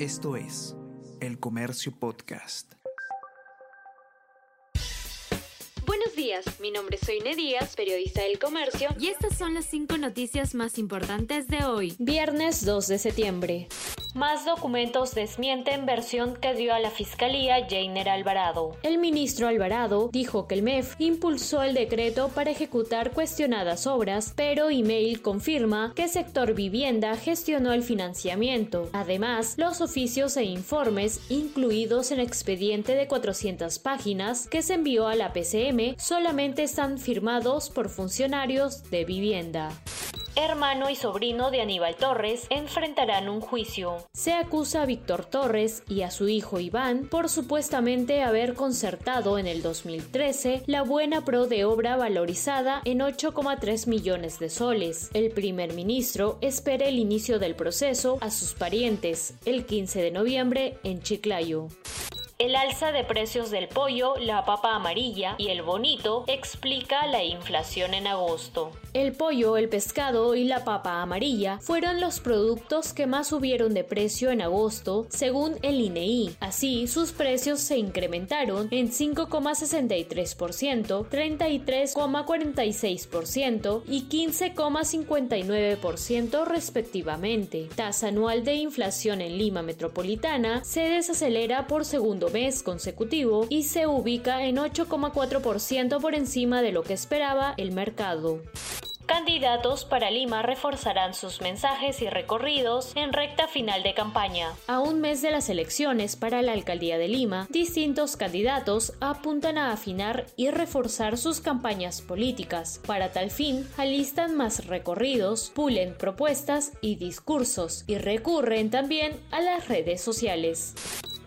Esto es El Comercio Podcast. Buenos días, mi nombre es Soine Díaz, periodista del Comercio, y estas son las cinco noticias más importantes de hoy, viernes 2 de septiembre. Más documentos desmienten versión que dio a la Fiscalía Jainer Alvarado. El ministro Alvarado dijo que el MEF impulsó el decreto para ejecutar cuestionadas obras, pero email confirma que sector vivienda gestionó el financiamiento. Además, los oficios e informes incluidos en expediente de 400 páginas que se envió a la PCM solamente están firmados por funcionarios de vivienda hermano y sobrino de Aníbal Torres, enfrentarán un juicio. Se acusa a Víctor Torres y a su hijo Iván por supuestamente haber concertado en el 2013 la buena pro de obra valorizada en 8,3 millones de soles. El primer ministro espera el inicio del proceso a sus parientes el 15 de noviembre en Chiclayo. El alza de precios del pollo, la papa amarilla y el bonito explica la inflación en agosto. El pollo, el pescado y la papa amarilla fueron los productos que más subieron de precio en agosto, según el INEI. E Así, sus precios se incrementaron en 5,63%, 33,46% y 15,59% respectivamente. Tasa anual de inflación en Lima Metropolitana se desacelera por segundo mes consecutivo y se ubica en 8,4% por encima de lo que esperaba el mercado. Candidatos para Lima reforzarán sus mensajes y recorridos en recta final de campaña. A un mes de las elecciones para la alcaldía de Lima, distintos candidatos apuntan a afinar y reforzar sus campañas políticas. Para tal fin, alistan más recorridos, pulen propuestas y discursos y recurren también a las redes sociales.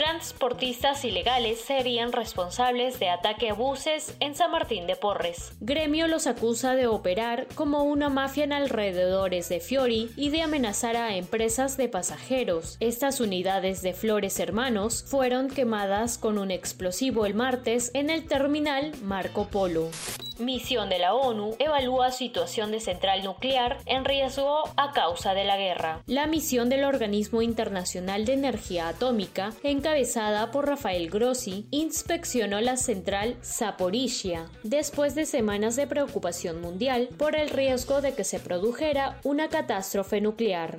Transportistas ilegales serían responsables de ataque a buses en San Martín de Porres. Gremio los acusa de operar como una mafia en alrededores de Fiori y de amenazar a empresas de pasajeros. Estas unidades de Flores Hermanos fueron quemadas con un explosivo el martes en el terminal Marco Polo. Misión de la ONU evalúa situación de central nuclear en riesgo a causa de la guerra. La misión del Organismo Internacional de Energía Atómica, encabezada por Rafael Grossi, inspeccionó la central Zaporizhia después de semanas de preocupación mundial por el riesgo de que se produjera una catástrofe nuclear.